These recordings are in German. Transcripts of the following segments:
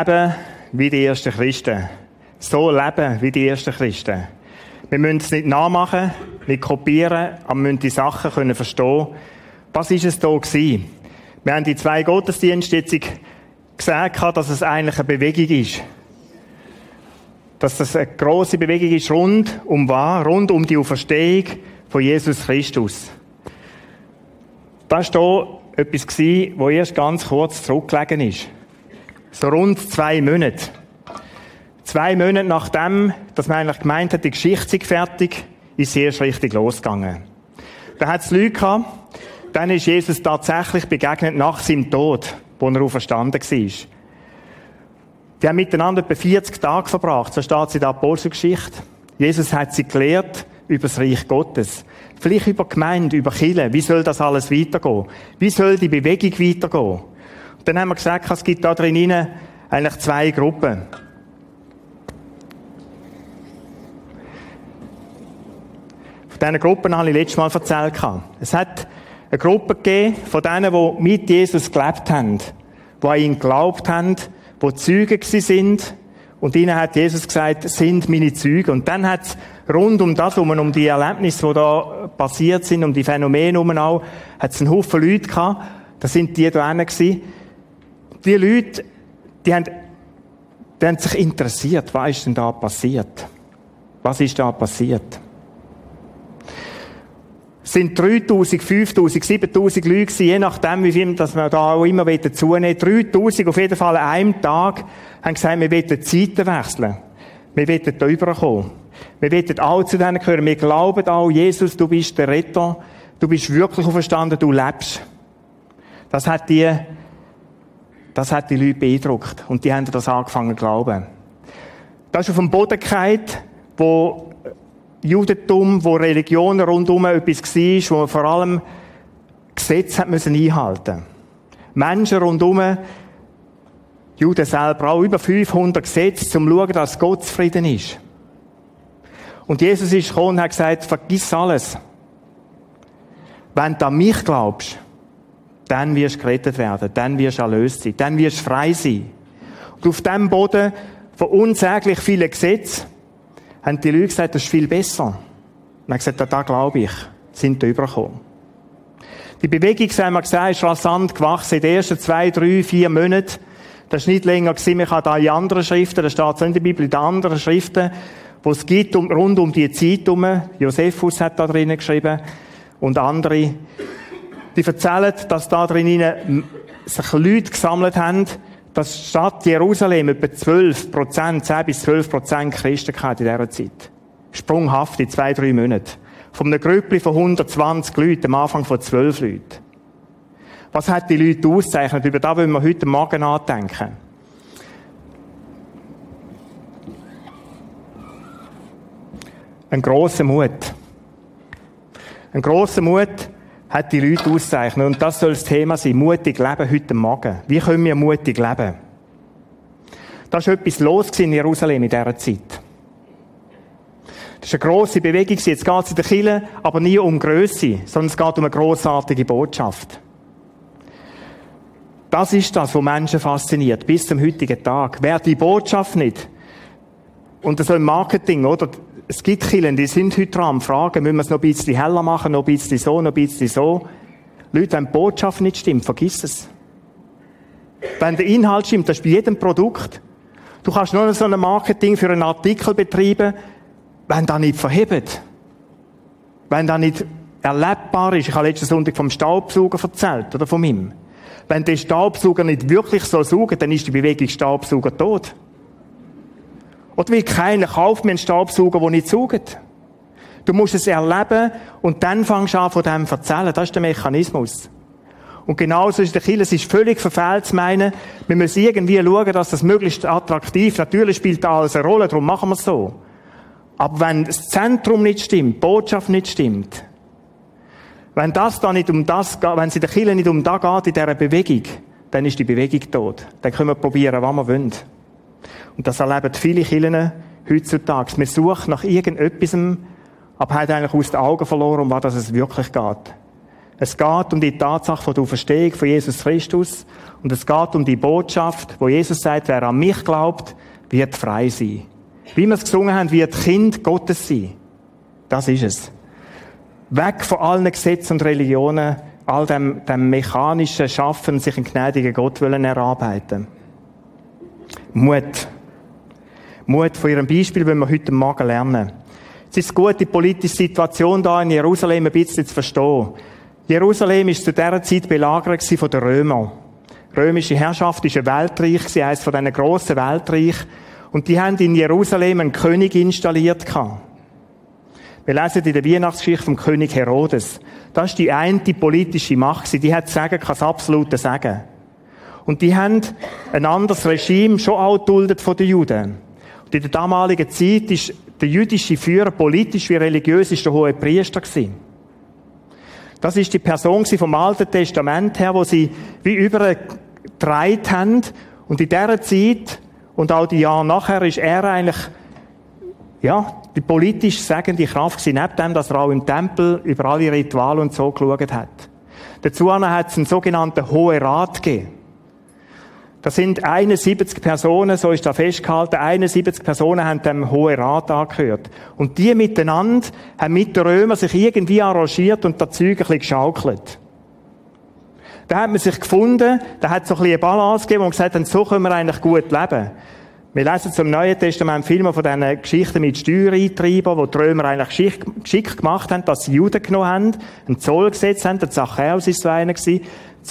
Leben wie die ersten Christen. So leben wie die ersten Christen. Wir müssen es nicht nachmachen, nicht kopieren, aber wir müssen die Sachen können verstehen. Was ist es da gewesen? Wir haben die zwei Gottesdienste jetzt gesagt, dass es eigentlich eine Bewegung ist. Dass das eine große Bewegung ist rund um was? Rund um die Auferstehung von Jesus Christus. Das war hier etwas, wo erst ganz kurz zurückgelegen ist. So rund zwei Monate. Zwei Monate nachdem, dass man eigentlich gemeint hat, die Geschichte sei fertig, ist sie erst richtig losgegangen. Da hat es Leute gehabt, dann ist Jesus tatsächlich begegnet nach seinem Tod, wo er auferstanden war. Die haben miteinander etwa 40 Tage verbracht, so steht es in der Apostelgeschichte. Jesus hat sie gelehrt über das Reich Gottes. Vielleicht über Gemeinde, über Kirche. Wie soll das alles weitergehen? Wie soll die Bewegung weitergehen? Dann haben wir gesagt, es gibt da drin eigentlich zwei Gruppen. Von diesen Gruppen habe ich letztes Mal erzählt. Es hat eine Gruppe gegeben von denen, die mit Jesus gelebt haben, die an ihn geglaubt haben, die Zeugen sind. Und ihnen hat Jesus gesagt, sind meine Züge. Und dann hat es rund um das, um die Erlebnisse, die da passiert sind, um die Phänomene um auch, hat es einen Haufen Leute gehabt. Das sind die da gewesen die Leute, die haben, die haben sich interessiert, was ist denn da passiert? Was ist da passiert? Es sind 3000, 5000, 7000 Leute gewesen, je nachdem, wie viel dass wir da auch immer zunehmen 3000 auf jeden Fall an einem Tag haben gesagt, wir wollen die Zeiten wechseln. Wir wollen da überkommen. Wir wollen alle zu denen gehören. Wir glauben auch, Jesus, du bist der Retter. Du bist wirklich auferstanden, du lebst. Das hat die das hat die Leute beeindruckt. Und die haben das angefangen zu glauben. Das ist auf dem Boden gefallen, wo Judentum, wo Religion rundum etwas war, wo man vor allem Gesetze hat müssen einhalten Menschen rundum, Juden selber auch, über 500 Gesetze, um zu schauen, dass Gott zufrieden ist. Und Jesus ist gekommen und hat gesagt, vergiss alles. Wenn du an mich glaubst, dann wirst du gerettet werden, dann wirst du erlöst sein, dann wirst du frei sein. Und auf dem Boden von unsäglich vielen Gesetzen haben die Leute gesagt, das ist viel besser. Und haben gesagt, da glaube ich, sind da übergekommen. Die Bewegung, haben wir gesagt, ist rasant gewachsen in den ersten zwei, drei, vier Monaten. Das ist nicht länger gewesen, man kann da in anderen Schriften, da steht es in der Bibel, in anderen Schriften, wo es gibt um, rund um die Zeit herum. Josephus hat da drinnen geschrieben und andere die erzählen, dass da drinnen sich Leute gesammelt haben, dass Stadt Jerusalem etwa 12 Prozent, 10 bis 12 Prozent Christen hatte in dieser Zeit. Sprunghaft in zwei, drei Monaten. Von einem Grüppli von 120 Leuten, am Anfang von 12 Leuten. Was hat die Leute auszeichnet? Über das wollen wir heute Morgen nachdenken. Ein grosser Mut. Ein grosser Mut, hat die Leute auszeichnet. Und das soll das Thema sein. Mutig leben heute Morgen. Wie können wir mutig leben? Da ist etwas los in Jerusalem in dieser Zeit. Das ist eine grosse Bewegung. Jetzt geht es in der Kirche aber nie um Größe, sondern es geht um eine grossartige Botschaft. Das ist das, was Menschen fasziniert, bis zum heutigen Tag. Wer die Botschaft nicht, und so im Marketing, oder? Es gibt Kirchen, die sind heute dran am Fragen, müssen wir es noch ein bisschen heller machen, noch ein bisschen so, noch ein bisschen so. Leute, wenn die Botschaft nicht stimmt, vergiss es. Wenn der Inhalt stimmt, das ist bei jedem Produkt. Du kannst nur so ein Marketing für einen Artikel betreiben, wenn das nicht verhebt. Wenn das nicht erlebbar ist. Ich habe letzten Sonntag vom Staubsauger erzählt, oder von ihm. Wenn der Staubsauger nicht wirklich so saugt, dann ist die Bewegung Staubsauger tot. Oder will keiner kauft mir einen Staubsauger, der nicht saugt. Du musst es erleben und dann fangst du an von dem zu erzählen. Das ist der Mechanismus. Und genauso ist der Kiel. Es ist völlig verfehlt zu meinen, wir müssen irgendwie schauen, dass das möglichst attraktiv, natürlich spielt da alles eine Rolle, darum machen wir es so. Aber wenn das Zentrum nicht stimmt, die Botschaft nicht stimmt, wenn das da nicht um das geht, wenn es in der Kirche nicht um das geht, in dieser Bewegung, dann ist die Bewegung tot. Dann können wir probieren, was wir wollen. Und das erleben viele Kirchen heutzutage. Wir suchen nach irgendetwas, aber haben eigentlich aus den Augen verloren, um was es wirklich geht. Es geht um die Tatsache von der Auferstehung von Jesus Christus. Und es geht um die Botschaft, wo Jesus sagt, wer an mich glaubt, wird frei sein. Wie wir es gesungen haben, wird Kind Gottes sein. Das ist es. Weg von allen Gesetzen und Religionen, all dem, dem mechanischen Schaffen, sich einen gnädigen Gott wollen erarbeiten. Mut. Mut von ihrem Beispiel wollen wir heute Morgen lernen. Es ist gut, die politische Situation da in Jerusalem ein bisschen zu verstehen. Jerusalem ist zu dieser Zeit belagert von den Römern. Römische Herrschaft ist ein Weltreich, sie heisst von diesen grossen Weltreich. Und die haben in Jerusalem einen König installiert gehabt. Wir lesen in der Weihnachtsgeschichte vom König Herodes. Das ist die eine politische Macht. Die hat Sagen, kann das absolute Sagen. Und die haben ein anderes Regime schon auch geduldet von den Juden. Und in der damaligen Zeit ist der jüdische Führer politisch wie religiös der hohe Priester. Das ist die Person vom Alten Testament her, wo sie wie übergetragen haben. Und in dieser Zeit und auch die Jahre nachher ist er eigentlich, ja, die politisch sagende Kraft gewesen, neben dem, dass er auch im Tempel über alle Rituale und so geschaut hat. Dazu hat es einen sogenannten Hohen Rat gegeben. Das sind 71 Personen, so ist da festgehalten, 71 Personen haben dem Hohen Rat angehört. Und die miteinander haben mit den Römern sich irgendwie arrangiert und das Zeug ein bisschen geschaukelt. Da hat man sich gefunden, da hat es so ein bisschen eine Balance gegeben und gesagt, so können wir eigentlich gut leben. Wir lesen zum Neuen Testament Filme von diesen Geschichten mit Steuereintreibern, wo die Römer eigentlich geschickt gemacht haben, dass sie Juden genommen haben, einen Zoll gesetzt haben, der Zachäus ist so einer gewesen,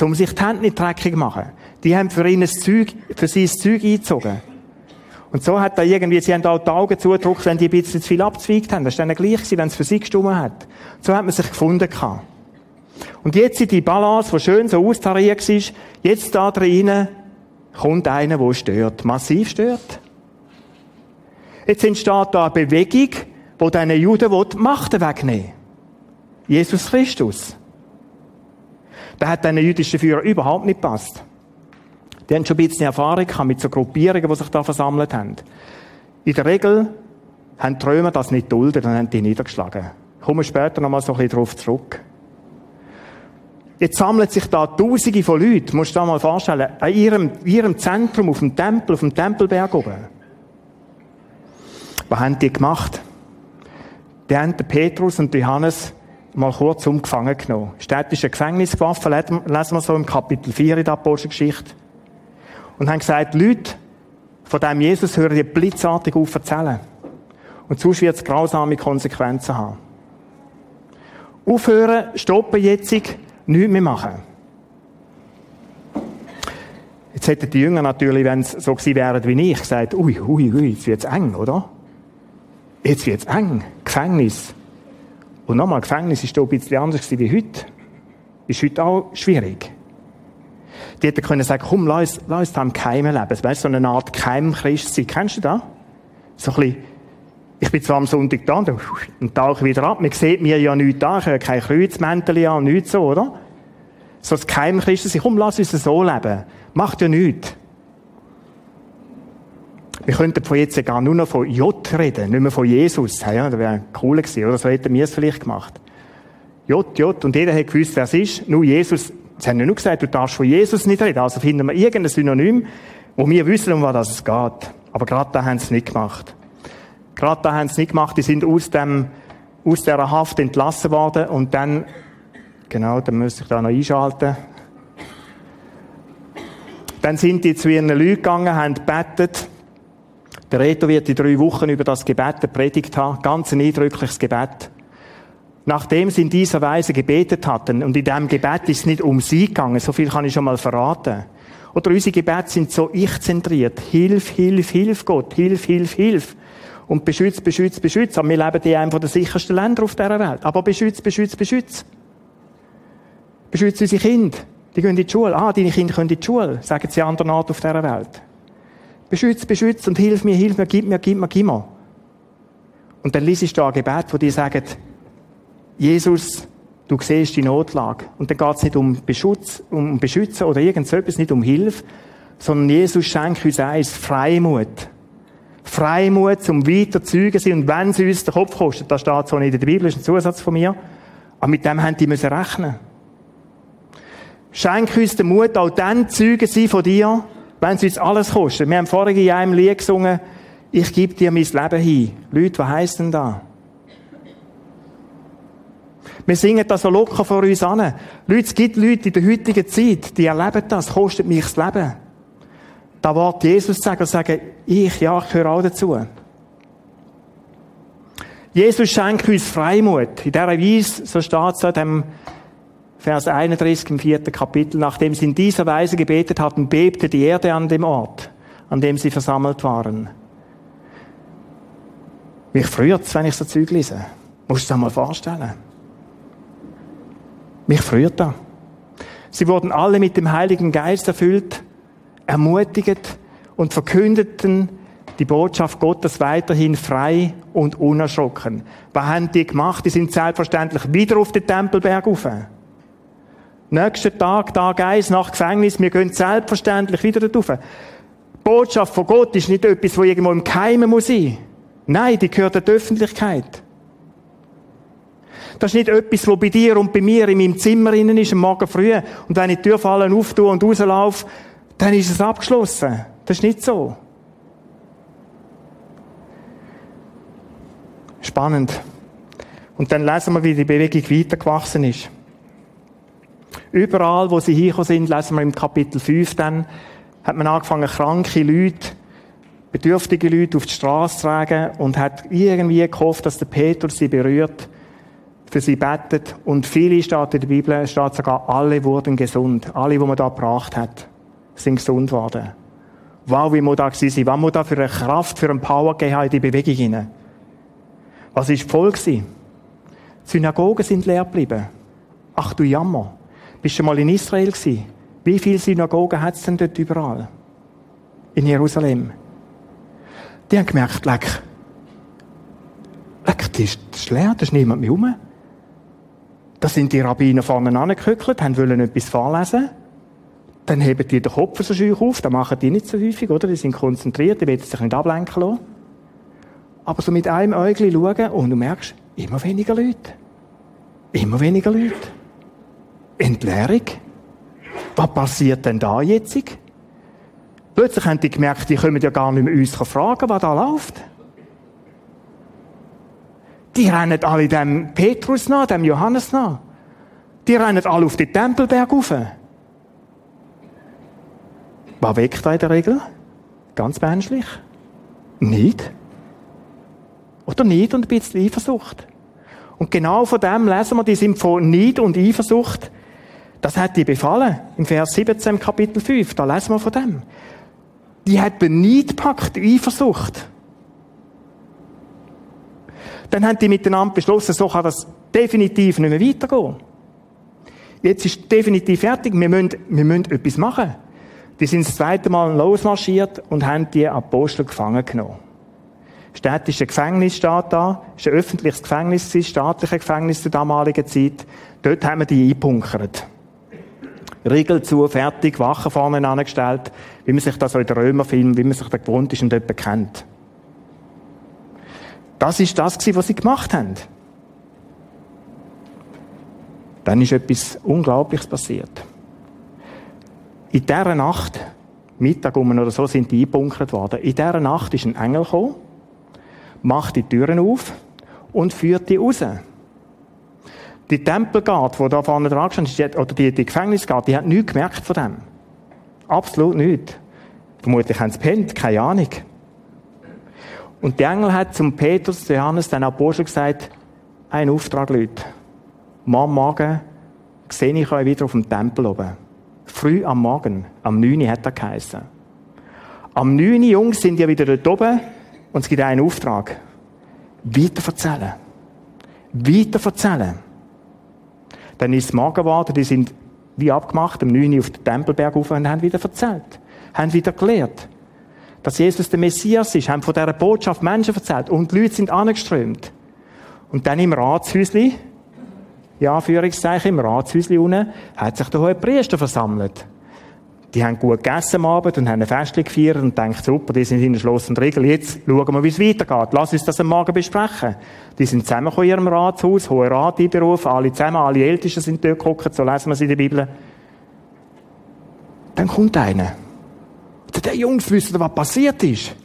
um sich die Hände nicht dreckig machen. Die haben für ihn das Zeug, für das Zeug eingezogen. Und so hat er irgendwie, sie haben auch die Augen zugedrückt, wenn die ein bisschen zu viel abzweigt haben. Das war dann gleich gewesen, wenn es für sie gestummen hat. So hat man sich gefunden gehabt. Und jetzt in die Balance, die schön so austariert war, jetzt da drinnen kommt einer, der stört. Massiv stört. Jetzt entsteht da eine Bewegung, die diesen Juden Macht wegnehmen Jesus Christus. Der hat diesen jüdischen Führer überhaupt nicht gepasst. Die haben schon ein bisschen Erfahrung mit so Gruppierungen, die sich da versammelt haben. In der Regel haben die Römer das nicht duldet und haben die niedergeschlagen. Kommen später noch mal so ein bisschen darauf zurück. Jetzt sammeln sich da Tausende von Leuten, musst du dir mal vorstellen, an ihrem, ihrem Zentrum auf dem Tempel, auf dem Tempelberg oben. Was haben die gemacht? Die haben den Petrus und Johannes mal kurz umgefangen genommen. Städtische Gefängniswaffe, lesen wir so im Kapitel 4 in der Apostelgeschichte. Und haben gesagt, Leute, von dem Jesus hören die blitzartig auf erzählen. Und sonst wird es grausame Konsequenzen haben. Aufhören, stoppen jetzt, nichts mehr machen. Jetzt hätten die Jünger natürlich, wenn es so gewesen wären wie ich, gesagt, ui, ui, ui, jetzt wird's eng, oder? Jetzt wird's eng. Gefängnis. Und nochmal, Gefängnis ist da ein bisschen anders wie heute. Ist heute auch schwierig. Die hätten können sagen, komm, lass, uns, lass uns da im Keimen leben. Weißt so eine Art Keimchrist sein. Kennst du das? So ein bisschen, ich bin zwar am Sonntag da dann tauche wieder ab. Man sieht mir ja nichts da. Ich habe kein Kreuzmäntel an, nichts so, oder? So das Keimchristen sein. Komm, lass uns so leben. Macht ja nichts. Wir könnten von jetzt gar nur noch von J reden, nicht mehr von Jesus. Ja, das wäre cool gewesen, oder? So hätten wir es vielleicht gemacht. J, J. Und jeder hat gewusst, wer es ist. Nur Jesus. Sie haben ja nur gesagt, du darfst von Jesus nicht reden. Also finden wir irgendein Synonym, wo wir wissen, um was es geht. Aber gerade da haben sie es nicht gemacht. Gerade da haben sie es nicht gemacht. Die sind aus dem, aus dieser Haft entlassen worden und dann, genau, dann müsste ich da noch einschalten. Dann sind die zu ihren Leuten gegangen, haben gebetet. Der Reto wird in drei Wochen über das Gebet der Predigt haben. Ganz ein eindrückliches Gebet. Nachdem sie in dieser Weise gebetet hatten, und in diesem Gebet ist es nicht um sie gegangen, so viel kann ich schon mal verraten. Oder unsere Gebete sind so ich-zentriert. Hilf, hilf, hilf Gott. Hilf, hilf, hilf. Und beschütz, beschütz, beschütz. Aber wir leben in einem der sichersten Länder auf dieser Welt. Aber beschütz, beschütz, beschütz. Beschütz unsere Kinder. Die gehen in die Schule. Ah, deine Kinder können in die Schule, sagen sie anderen Ort auf dieser Welt. Beschütz, beschütz und hilf mir, hilf mir, gib mir, gib mir, gib mir. Und dann liest du ein Gebet, wo die sagen, Jesus, du siehst die Notlage. Und dann geht es nicht um Beschutz, um Beschützen oder irgendetwas, nicht um Hilfe, sondern Jesus schenkt uns eins, Freimut. Freimut, um weiter Zeugen sein. Und wenn es uns den Kopf kostet, das steht so in der Bibel, ist ein Zusatz von mir, aber mit dem haben die müssen rechnen. Schenk uns den Mut, auch dann Zeugen sein von dir, wenn es uns alles kostet. Wir haben vorhin in einem Lied gesungen, ich gebe dir mein Leben hin. Leute, was heisst denn da? Wir singen das so locker vor uns an. Leute, es gibt Leute in der heutigen Zeit, die erleben das, kostet mich das Leben. Da Wort Jesus sagen und sagen, ich, ja, ich gehöre auch dazu. Jesus schenkt uns Freimut. In dieser Weise, so steht es in dem Vers 31 im vierten Kapitel, nachdem sie in dieser Weise gebetet hatten, bebte die Erde an dem Ort, an dem sie versammelt waren. Mich freut es, wenn ich so Zeug lese. Musst du dir mal vorstellen. Mich freut das. Sie wurden alle mit dem Heiligen Geist erfüllt, ermutigt und verkündeten die Botschaft Gottes weiterhin frei und unerschrocken. Was haben die gemacht? Die sind selbstverständlich wieder auf den Tempelberg rauf. Nächsten Tag, Tag eins, nach Gefängnis, wir gehen selbstverständlich wieder dort rauf. Die Botschaft von Gott ist nicht etwas, wo irgendwo im Keimen muss sein. Nein, die gehört der Öffentlichkeit. Das ist nicht etwas, was bei dir und bei mir in meinem Zimmer innen ist, am Morgen früh. Und wenn ich die Türfallen auftue und rauslaufe, dann ist es abgeschlossen. Das ist nicht so. Spannend. Und dann lesen wir, wie die Bewegung weitergewachsen ist. Überall, wo sie hingekommen sind, lesen wir im Kapitel 5 dann, hat man angefangen, kranke Leute, bedürftige Leute auf die Straße zu tragen und hat irgendwie gehofft, dass der Petrus sie berührt, für sie betet und viele steht in der Bibel, steht sogar, alle wurden gesund. Alle, die man da gebracht hat, sind gesund worden. Wow, wie wir da waren, was wir da für eine Kraft, für eine Power gegeben in die Bewegung hinein. Was war voll? Die Synagogen sind leer geblieben. Ach du Jammer. Bist du mal in Israel gewesen? Wie viele Synagogen hat es denn dort überall? In Jerusalem. Die haben gemerkt, leck, leck, das ist leer, da ist niemand mehr rum. Da sind die Rabbiner vorne angehückelt, haben wollen etwas vorlesen. Dann heben die den Kopf so schön auf, das machen die nicht so häufig, oder? Die sind konzentriert, die wollen sich nicht ablenken lassen. Aber so mit einem Äugli schauen und du merkst, immer weniger Leute. Immer weniger Leute. Entleerung. Was passiert denn da jetzt? Plötzlich haben die gemerkt, die können ja gar nicht mehr uns fragen, was da läuft. Die rennen alle dem Petrus nach, dem Johannes nach. Die rennen alle auf den Tempelberg rauf. Was weckt da in der Regel? Ganz menschlich. Nicht. Oder Neid und ein bisschen Eifersucht. Und genau von dem lesen wir, die sind von Neid und Eifersucht das hat die befallen. Im Vers 17, Kapitel 5. Da lesen wir von dem. Die hat Neid gepackt, Eifersucht. Dann haben die miteinander beschlossen, so kann das definitiv nicht mehr weitergehen. Jetzt ist definitiv fertig. Wir müssen, wir müssen etwas machen. Die sind das zweite Mal losmarschiert und haben die Apostel gefangen genommen. Städtische Gefängnis steht da. Ist ein öffentliches Gefängnis, ein staatliches Gefängnis der damaligen Zeit. Dort haben wir die eingebunkert. Riegel zu, fertig, Wachen vorne angestellt, wie man sich das so in den Römerfilmen, wie man sich da gewohnt ist und dort kennt. Das ist das, was sie gemacht haben. Dann ist etwas Unglaubliches passiert. In dieser Nacht, Mittag um oder so, sind die eingebunkert worden. In dieser Nacht ist ein Engel gekommen, macht die Türen auf und führt die raus. Die Tempelgard, die da vorne dran stand, oder die, die Gefängnisgard, die hat nichts gemerkt von dem. Absolut nichts. Vermutlich haben sie pennt, keine Ahnung. Und der Engel hat zum Petrus, zu Johannes, den Apostel gesagt, ein Auftrag, Leute. Morgen Morgen sehe ich euch wieder auf dem Tempel oben. Früh am Morgen, am 9. hat er geheißen. Am 9. Jungs sind ja wieder dort oben und es gibt einen Auftrag. Weiter erzählen. Weiter erzählen. Dann ist es morgen geworden, die sind wie abgemacht, am 9. Uhr auf den Tempelberg rauf und haben wieder erzählt. Haben wieder gelehrt. Dass Jesus der Messias ist, haben von dieser Botschaft Menschen erzählt. Und die Leute sind angeströmt. Und dann im Ratshäusli, ja, Führungszeichen, im Ratshäusli unten, hat sich der hohe Priester versammelt. Die haben gut gegessen am Abend und haben ein Fest gefeiert und denkt, super, die sind in Schloss und Regel. Jetzt schauen wir, wie es weitergeht. Lass uns das am Morgen besprechen. Die sind zusammengekommen in ihrem Ratshaus, hohe Rat einberufen, alle zusammen, alle Ältesten sind dort geguckt, so lesen wir es in der Bibel. Dann kommt einer. Der Jungs wissen, was passiert ist.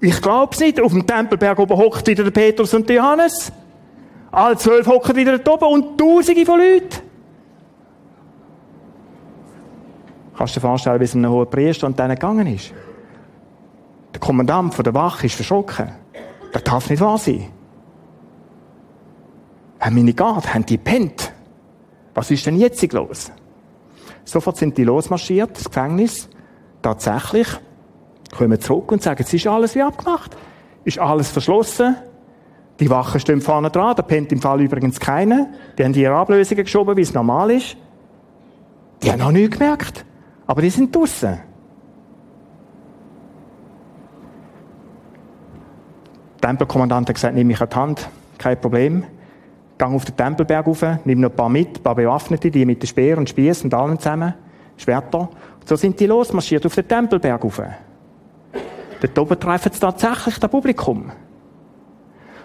Ich glaub's nicht. Auf dem Tempelberg oben hockt wieder der Petrus und der Johannes. Alle zwölf hocken wieder da oben und Tausende von Leuten. Kannst du dir vorstellen, wie es einem hohen Priester und denen gegangen ist? Der Kommandant von der Wache ist verschrocken. Das darf nicht wahr sein. Haben meine Gott, haben die pennt? Was ist denn jetzt los? Sofort sind die losmarschiert, das Gefängnis. Tatsächlich kommen zurück und sagen, es ist alles wie abgemacht. Ist alles verschlossen. Die Wachen stehen vorne dran, da pennt im Fall übrigens keiner. Die haben ihre Ablösungen geschoben, wie es normal ist. Die haben noch nichts gemerkt. Aber die sind draussen. Der Tempelkommandant hat gesagt, nimm mich an die Hand, kein Problem. Gang auf den Tempelberg rauf, nimm noch ein paar mit, ein paar Bewaffnete, die mit den Speer und Spieß und allem zusammen, Schwerter. Und so sind die losmarschiert auf den Tempelberg rauf. Dort oben treffen sie tatsächlich das Publikum.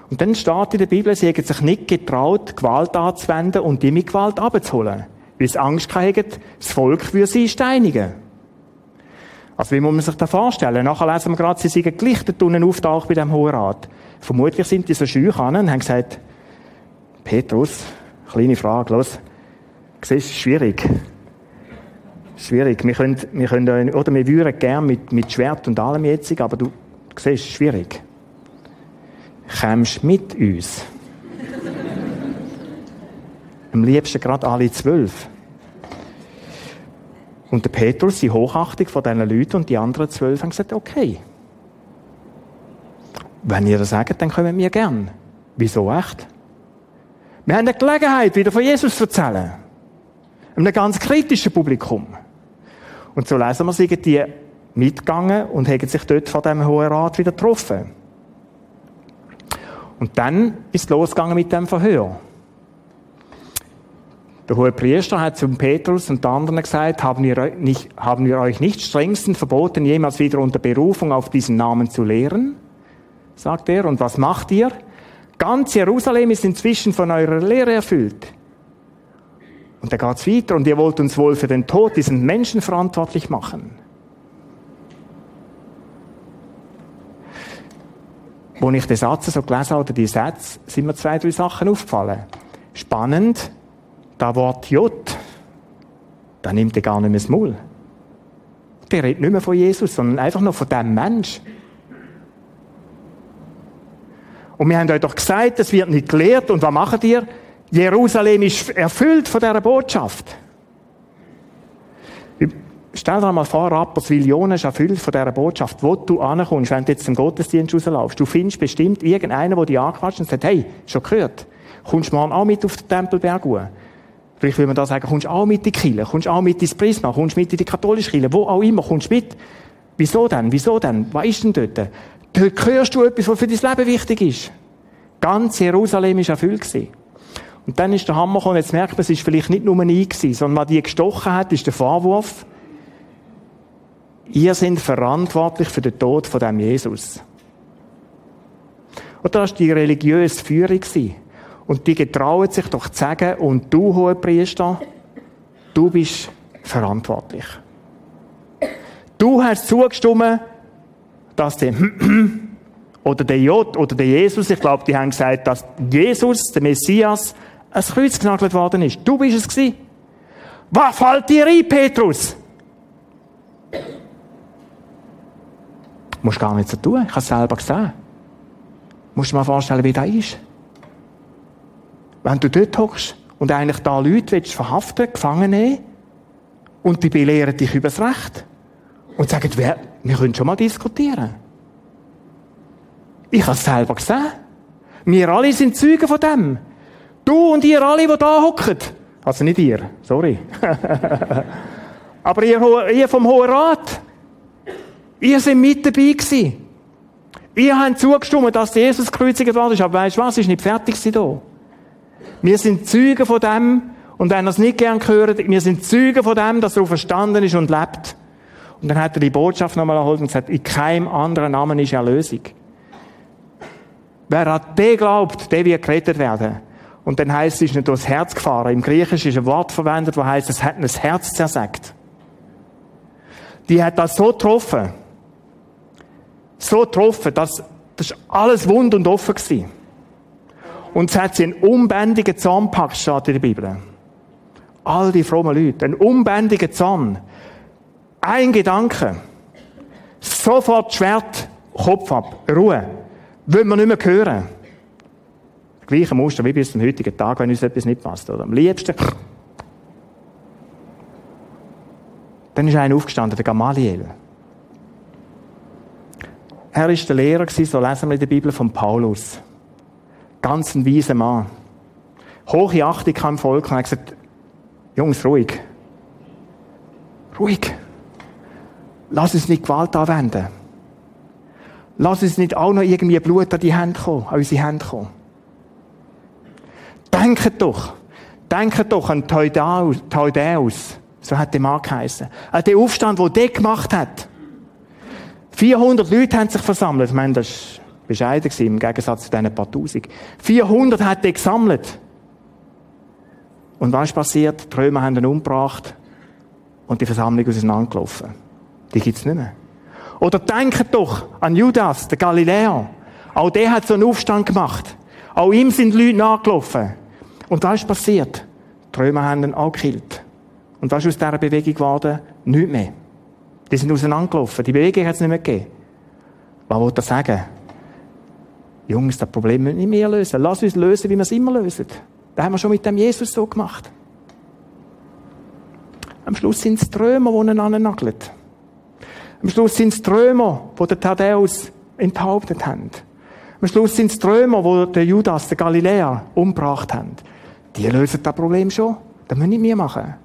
Und dann steht in der Bibel, sie hätten sich nicht getraut, Gewalt anzuwenden und die mit Gewalt abzuholen. Weil sie Angst hatten, das Volk würde sie steinigen. Also wie muss man sich das vorstellen? Nachher lesen wir gerade, sie sind gelichtet unten auftaucht bei dem Hohen Rat. Vermutlich sind die so scheu an und haben gesagt, Petrus, kleine Frage, los, siehst, schwierig. Schwierig. Wir können, wir können, oder wir würden gern mit, mit Schwert und allem jetzt, aber du, du siehst, schwierig. Kommst mit uns? Am liebsten gerade alle zwölf. Und der Petrus, die Hochachtung von diesen Leuten und die anderen zwölf haben gesagt, okay. Wenn ihr das sagt, dann kommen wir gern. Wieso echt? Wir haben eine Gelegenheit, wieder von Jesus zu erzählen. Einem ganz kritischen Publikum. Und so lesen wir, sind die mitgegangen und haben sich dort von diesem Hohen Rat wieder getroffen. Und dann ist es losgegangen mit dem Verhör. Der hohe Priester hat zum Petrus und anderen gesagt, haben wir, nicht, haben wir euch nicht strengstens verboten, jemals wieder unter Berufung auf diesen Namen zu lehren? sagt er. Und was macht ihr? Ganz Jerusalem ist inzwischen von eurer Lehre erfüllt. Und da geht's weiter. Und ihr wollt uns wohl für den Tod diesen Menschen verantwortlich machen. Als ich den Satz so gelesen habe, oder die Sätze, sind mir zwei, drei Sachen aufgefallen. Spannend, da Wort J, da nimmt er gar nicht mehr das Maul. Der redet nicht mehr von Jesus, sondern einfach nur von dem Mensch. Und wir haben euch doch gesagt, das wird nicht gelehrt. Und was macht ihr? Jerusalem ist erfüllt von dieser Botschaft. Stell dir mal vor, Rapperswil-Jon ist erfüllt von dieser Botschaft. Wo du ankommst, wenn du jetzt zum Gottesdienst rauslaufst, du findest bestimmt irgendeinen, der dich anquatscht und sagt, hey, schon gehört, kommst du morgen auch mit auf den Tempelberg hoch? Vielleicht will man da sagen, kommst du auch mit in die Kirche, kommst du auch mit ins Prisma, kommst du mit in die katholische Kirche, wo auch immer, kommst du mit. Wieso denn? Wieso denn? Was ist denn dort? Dort hörst du etwas, was für dein Leben wichtig ist. Ganz Jerusalem war erfüllt. Gewesen. Und dann ist der Hammer gekommen, jetzt merkt man, es ist vielleicht nicht nur ich gewesen, sondern was die gestochen hat, ist der Vorwurf. Ihr seid verantwortlich für den Tod von dem Jesus. Und das war die religiöse Führung. Und die getrauen sich doch zu sagen, und du, hoher Priester, du bist verantwortlich. Du hast zugestimmt, dass der oder der J oder der Jesus, ich glaube, die haben gesagt, dass Jesus, der Messias, ans Kreuz genagelt worden ist. Du bist es gewesen. Was fällt dir ein, Petrus? Du musst gar nichts so tun. Ich habe es selber gesehen. Du musst dir mal vorstellen, wie das ist. Wenn du dort hockst und eigentlich da Leute willst verhaften, gefangen nehmen und die belehren dich über das Recht und sagen, wir, können schon mal diskutieren. Ich habe es selber gesehen. Wir alle sind Zeugen von dem. Du und ihr alle, die da hocken. Also nicht ihr, sorry. Aber ihr, ihr vom Hohen Rat. Ihr seid mit dabei gewesen. Ihr habt zugestimmt, dass Jesus gekreuzigt worden ist. Aber weißt du was? Ist nicht fertig hier. Wir sind Zeugen von dem. Und wenn ihr es nicht gern gehört, wir sind Zeugen von dem, dass er verstanden ist und lebt. Und dann hat er die Botschaft nochmal erholt und gesagt, in keinem anderen Namen ist Erlösung. Wer an den glaubt, der wird gerettet werden. Und dann heißt es, ist nicht durchs Herz gefahren. Im Griechischen ist ein Wort verwendet, das heißt, es hat ein Herz zersagt. die hat das so getroffen. So getroffen, dass das alles wund und offen war. Und hat sie einen unbändigen Zorn gepackt, steht in der Bibel. All die frommen Leute, einen unbändigen Zorn. Ein Gedanke. Sofort Schwert, Kopf ab, Ruhe. Wollen wir nicht mehr hören. Gleiche Muster wie bis zum heutigen Tag, wenn uns etwas nicht passt. Oder? Am liebsten. Dann ist einer aufgestanden, der Gamaliel. Er war der Lehrer, so lesen wir in der Bibel, von Paulus. Ganz ein weiser Mann. Hohe Achtung kam im Volk und er hat gesagt, Jungs, ruhig. Ruhig. Lass uns nicht Gewalt anwenden. Lass uns nicht auch noch irgendwie Blut an die Hände kommen, an unsere Hände kommen. Denkt doch, denkt doch an Teudeus, so hat der Mann geheißen. An den Aufstand, den der gemacht hat. 400 Leute haben sich versammelt. Ich meine, das war bescheiden im Gegensatz zu diesen paar Tausend. 400 hat er gesammelt. Und was ist passiert? Die Römer haben ihn umgebracht und die Versammlung auseinandergelaufen. Die gibt's nicht mehr. Oder denkt doch an Judas, der Galiläer. Auch der hat so einen Aufstand gemacht. Auch ihm sind Leute nachgelaufen. Und was ist passiert? Die Römer haben ihn angekillt. Und was ist aus dieser Bewegung geworden? Nichts mehr. Die sind auseinandergelaufen. Die Bewegung hat es nicht mehr gegeben. Was wollte er sagen? Jungs, das Problem müssen wir nicht mehr lösen. Lass uns lösen, wie wir es immer lösen. Das haben wir schon mit dem Jesus so gemacht. Am Schluss sind es Trömer, die ihn annageln. Am Schluss sind es Trömer, die den Thaddäus enthauptet haben. Am Schluss sind es Trömer, die Judas, den Galiläer, umgebracht haben. Die lösen das Problem schon. Das müssen nicht wir machen.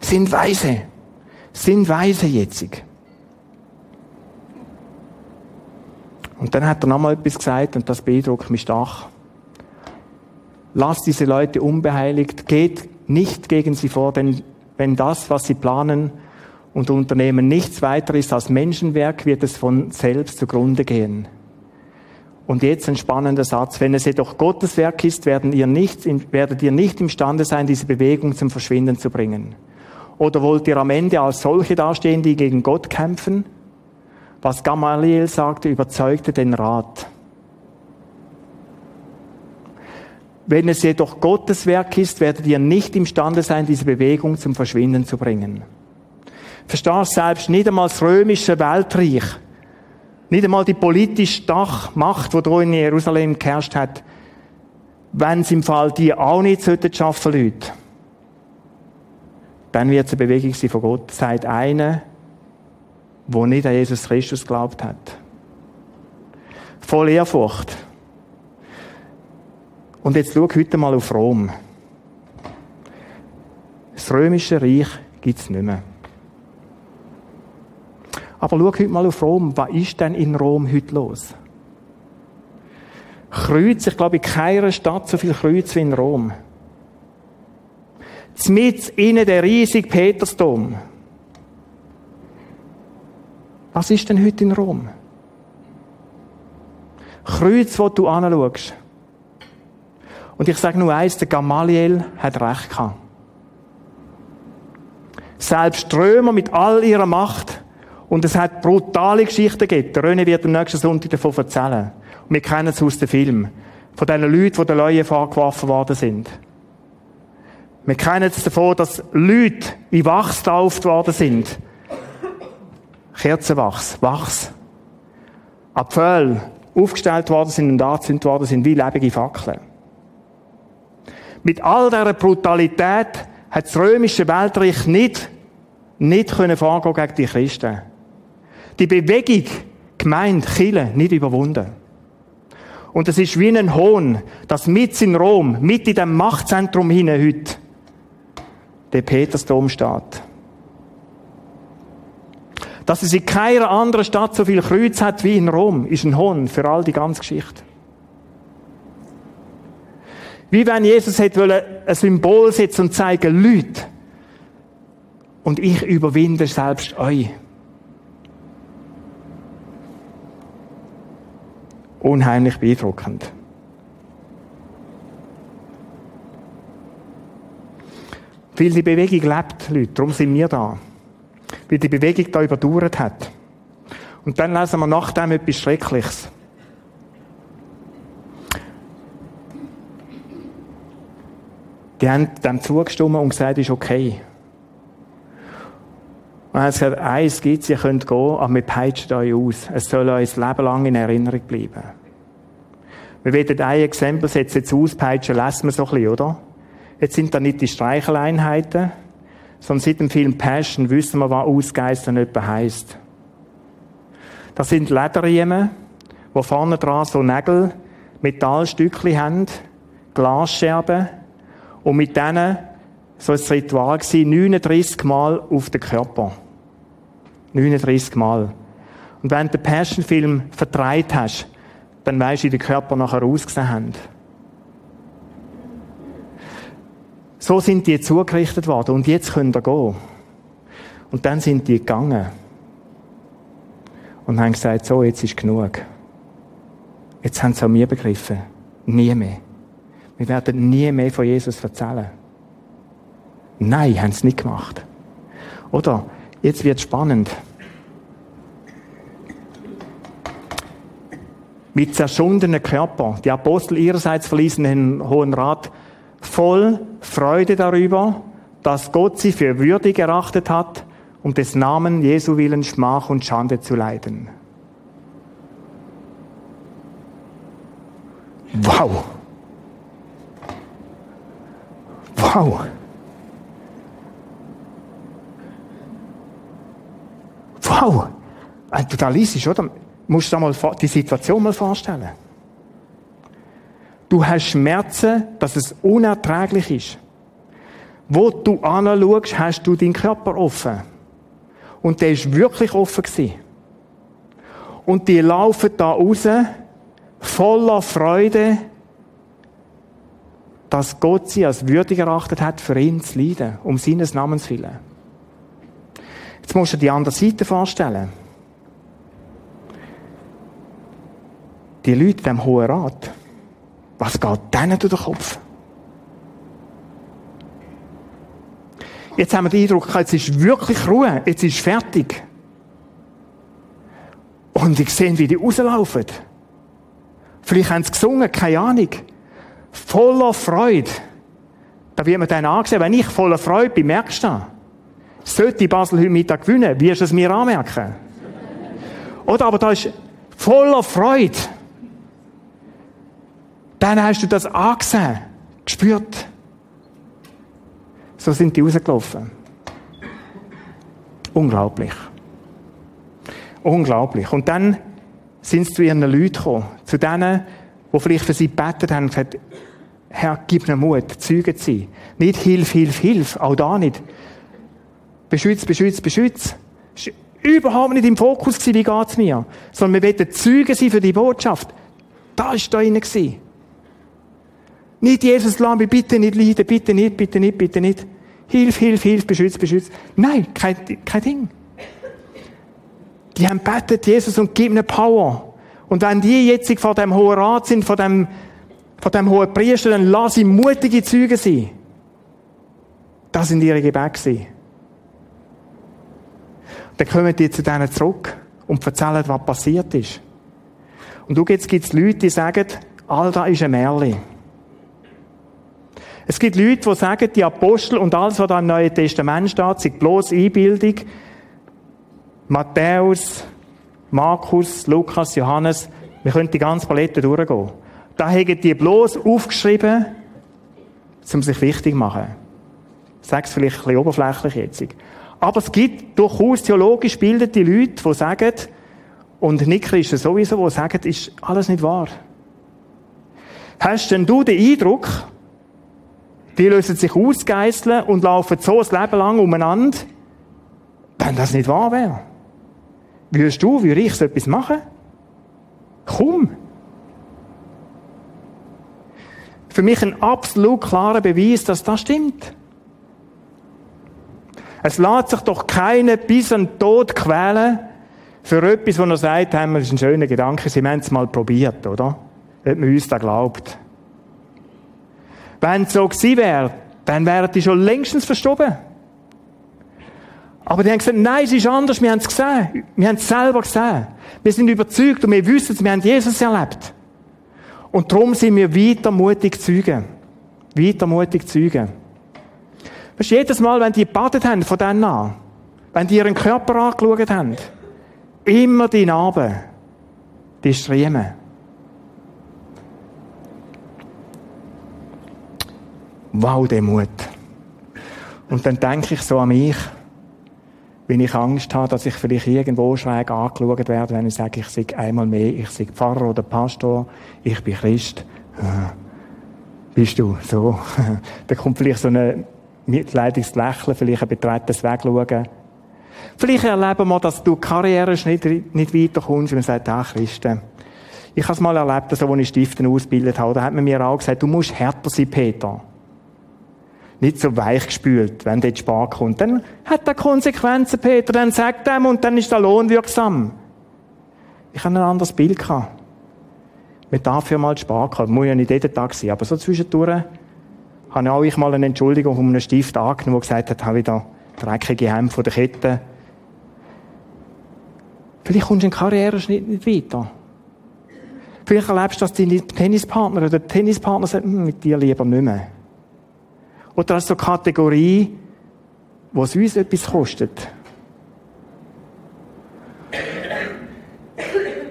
Sind weise. Sind weise jetzt. Und dann hat er nochmal etwas gesagt und das beeindruckt mich stark. Lasst diese Leute unbeheiligt, geht nicht gegen sie vor, denn wenn das, was sie planen und unternehmen, nichts weiter ist als Menschenwerk, wird es von selbst zugrunde gehen. Und jetzt ein spannender Satz. Wenn es jedoch Gottes Werk ist, werden ihr nicht, werdet ihr nicht imstande sein, diese Bewegung zum Verschwinden zu bringen. Oder wollt ihr am Ende als solche dastehen, die gegen Gott kämpfen? Was Gamaliel sagte, überzeugte den Rat. Wenn es jedoch Gottes Werk ist, werdet ihr nicht imstande sein, diese Bewegung zum Verschwinden zu bringen. Verstehst selbst nicht einmal das römische Weltreich nicht einmal die politische Dachmacht, die hier in Jerusalem geherrscht hat, wenn es im Fall die auch nicht sollten schaffen, Leute, dann wird es eine Bewegung sein von Gott, sagt einer, der nicht an Jesus Christus geglaubt hat. Voll Ehrfurcht. Und jetzt schau heute mal auf Rom. Das römische Reich gibt es nicht mehr. Aber schau heute mal auf Rom. Was ist denn in Rom heute los? Kreuz, ich glaube, in keiner Stadt so viel Kreuz wie in Rom. Mit innen der riesige Petersdom. Was ist denn heute in Rom? Kreuz, wo du anschaust. Und ich sage nur eins, der Gamaliel hat recht gehabt. Selbst Römer mit all ihrer Macht und es hat brutale Geschichten gegeben. Der René wird am nächsten Sonntag davon erzählen. Und wir kennen es aus dem Film. Von diesen Leuten, die der Leuen vorgeworfen worden sind. Wir kennen es davon, dass Leute in Wachs getauft worden sind. Kerzenwachs, Wachs. Apfel aufgestellt worden sind und angezündet worden sind wie lebende Fackeln. Mit all dieser Brutalität hat das römische Weltreich nicht, nicht können vorgehen gegen die Christen die Bewegung, gemeint, Chile, nicht überwunden. Und es ist wie ein Hohn, dass mit in Rom, mit in dem Machtzentrum hinein heute, der Petersdom steht. Dass es in keiner anderen Stadt so viel Kreuz hat wie in Rom, ist ein Hohn für all die ganze Geschichte. Wie wenn Jesus hätte ein Symbol setzen und zeigen, Leute, und ich überwinde selbst euch. unheimlich beeindruckend. Weil die Bewegung lebt, Leute, darum sind wir da. Wie die Bewegung da überdauert hat. Und dann lesen wir nach dem etwas Schreckliches. Die haben dem zugestimmt und gesagt, ist okay. Und hat gesagt, eins gibt's, ihr könnt gehen, aber wir peitschen euch aus. Es soll euch das Leben lang in Erinnerung bleiben. Wir werden ein Exempel setzen, jetzt auspeitschen, lassen wir so ein bisschen, oder? Jetzt sind da nicht die Streicheleinheiten, sondern seit dem Film Passion wissen wir, was Ausgeistern etwa heisst. Das sind Lederriemen, wo vorne dran so Nägel, Metallstückchen haben, Glasscherben, und mit denen, so ein Ritual gewesen, 39 Mal auf den Körper. 39 Mal. Und wenn du den Passion-Film vertreibt hast, dann weisst du, wie der Körper nachher ausgesehen hat. So sind die zugerichtet worden. Und jetzt können ihr gehen. Und dann sind die gegangen. Und haben gesagt, so, jetzt ist genug. Jetzt haben sie auch mir begriffen. Nie mehr. Wir werden nie mehr von Jesus erzählen. Nein, haben sie nicht gemacht. Oder? Jetzt wird spannend. Mit zerschundenen Körper. Die Apostel ihrerseits verließen den Hohen Rat voll Freude darüber, dass Gott sie für würdig erachtet hat, um des Namen Jesu willen Schmach und Schande zu leiden. Wow! Wow! Wow! Wenn du da liest, oder? Musst du dir mal die Situation mal vorstellen. Du hast Schmerzen, dass es unerträglich ist. Wo du anschaust, hast du deinen Körper offen. Und der ist wirklich offen gewesen. Und die laufen da raus, voller Freude, dass Gott sie als würdig erachtet hat, für ihn zu leiden, um seines Namens willen. Jetzt musst du dir die andere Seite vorstellen. Die Leute diesem Hohen Rat, was geht denen durch den Kopf? Jetzt haben wir den Eindruck, jetzt ist wirklich Ruhe, jetzt ist fertig. Und ich sehe, wie die rauslaufen. Vielleicht haben sie gesungen, keine Ahnung. Voller Freude. Da wird man dann angesehen, wenn ich voller Freude bin, merkst du das? Sollte Basel heute Mittag gewinnen, wirst du es mir anmerken. Oder aber da ist voller Freude dann hast du das angesehen, gespürt. So sind die rausgelaufen. Unglaublich. Unglaublich. Und dann sind sie zu ihren Leuten gekommen, zu denen, die vielleicht für sie gebetet haben und gesagt, Herr, gib mir Mut, Zeugen zu sein. Nicht Hilf, Hilf, Hilf, auch da nicht. Beschütz, beschütz, beschütz. Das war überhaupt nicht im Fokus, gewesen, wie geht's mir. Sondern wir wollten Zeugen sein für die Botschaft. Da war da drin. Nicht Jesus, mich bitte nicht leiden, bitte nicht, bitte nicht, bitte nicht. Hilf, hilf, hilf, beschütz, beschütz. Nein, kein, kein Ding. Die haben betet, Jesus, und gib ihnen Power. Und wenn die jetzt vor dem Hohen Rat sind, vor dem, vor dem Hohen Priester, dann lass sie mutige Züge sein. Das sind ihre Gebete Dann kommen die zu denen zurück und erzählen, was passiert ist. Und du jetzt gibt es Leute, die sagen, all das ist ein Märchen. Es gibt Leute, die sagen, die Apostel und alles, was da im Neuen Testament steht, sind bloß Einbildung. Matthäus, Markus, Lukas, Johannes, wir können die ganze Palette durchgehen. Da haben die bloß aufgeschrieben, um sich wichtig zu machen. Ich sage es vielleicht ein bisschen oberflächlich jetzt. Aber es gibt durchaus theologisch bildete Leute, die sagen, und nicht Christen sowieso, die sagen, ist alles nicht wahr. Hast denn du den Eindruck, die lösen sich ausgeißeln und laufen so das Leben lang umeinander, wenn das nicht wahr wäre. Würdest du, würde ich so etwas machen? Komm! Für mich ein absolut klarer Beweis, dass das stimmt. Es lässt sich doch keiner bis an den Tod quälen für etwas, wo er sagt, das ist ein schöner Gedanke, sie haben es mal probiert, oder? Ob man uns da glaubt. Wenn es so gewesen wäre, dann wären die schon längstens verstorben. Aber die haben gesagt, nein, es ist anders, wir haben es gesehen. Wir haben es selber gesehen. Wir sind überzeugt und wir wissen es, wir haben Jesus erlebt. Und darum sind wir weiter mutig Zeugen. Weiter mutig Zeugen. Weißt du, jedes Mal, wenn die gebadet haben von denen an, wenn die ihren Körper angeschaut haben, immer die Narben, die Striemen. Wow, der Mut. Und dann denke ich so an mich, wenn ich Angst habe, dass ich vielleicht irgendwo schräg angeschaut werde, wenn ich sage, ich sei einmal mehr, ich sei Pfarrer oder Pastor, ich bin Christ. Ah, bist du so? da kommt vielleicht so ein mitleidiges Lächeln, vielleicht ein betretenes Wegschauen. Vielleicht erleben wir, dass du Karriere nicht, nicht weiterkommst und man sagt, ah, Christen. Ich habe es mal erlebt, als ich Stiften ausgebildet habe, da hat man mir auch gesagt, du musst härter sein, Peter nicht so weich gespült, wenn dort Spar kommt. Dann hat er Konsequenzen, Peter. Dann sagt er und dann ist der Lohn wirksam. Ich habe ein anderes Bild gehabt. Man darf ja mal Spar gehabt. Muss ja nicht jeden Tag sein. Aber so zwischendurch habe auch ich mal eine Entschuldigung um einen Stift angenommen, der gesagt hat, habe wieder dreckige Hemd von der Kette. Vielleicht kommst du in Karriereschnitt nicht weiter. Vielleicht erlebst du, dass dein Tennispartner oder der Tennispartner sagt, hm, mit dir lieber nicht mehr. Oder als so Kategorie, wo es uns etwas kostet.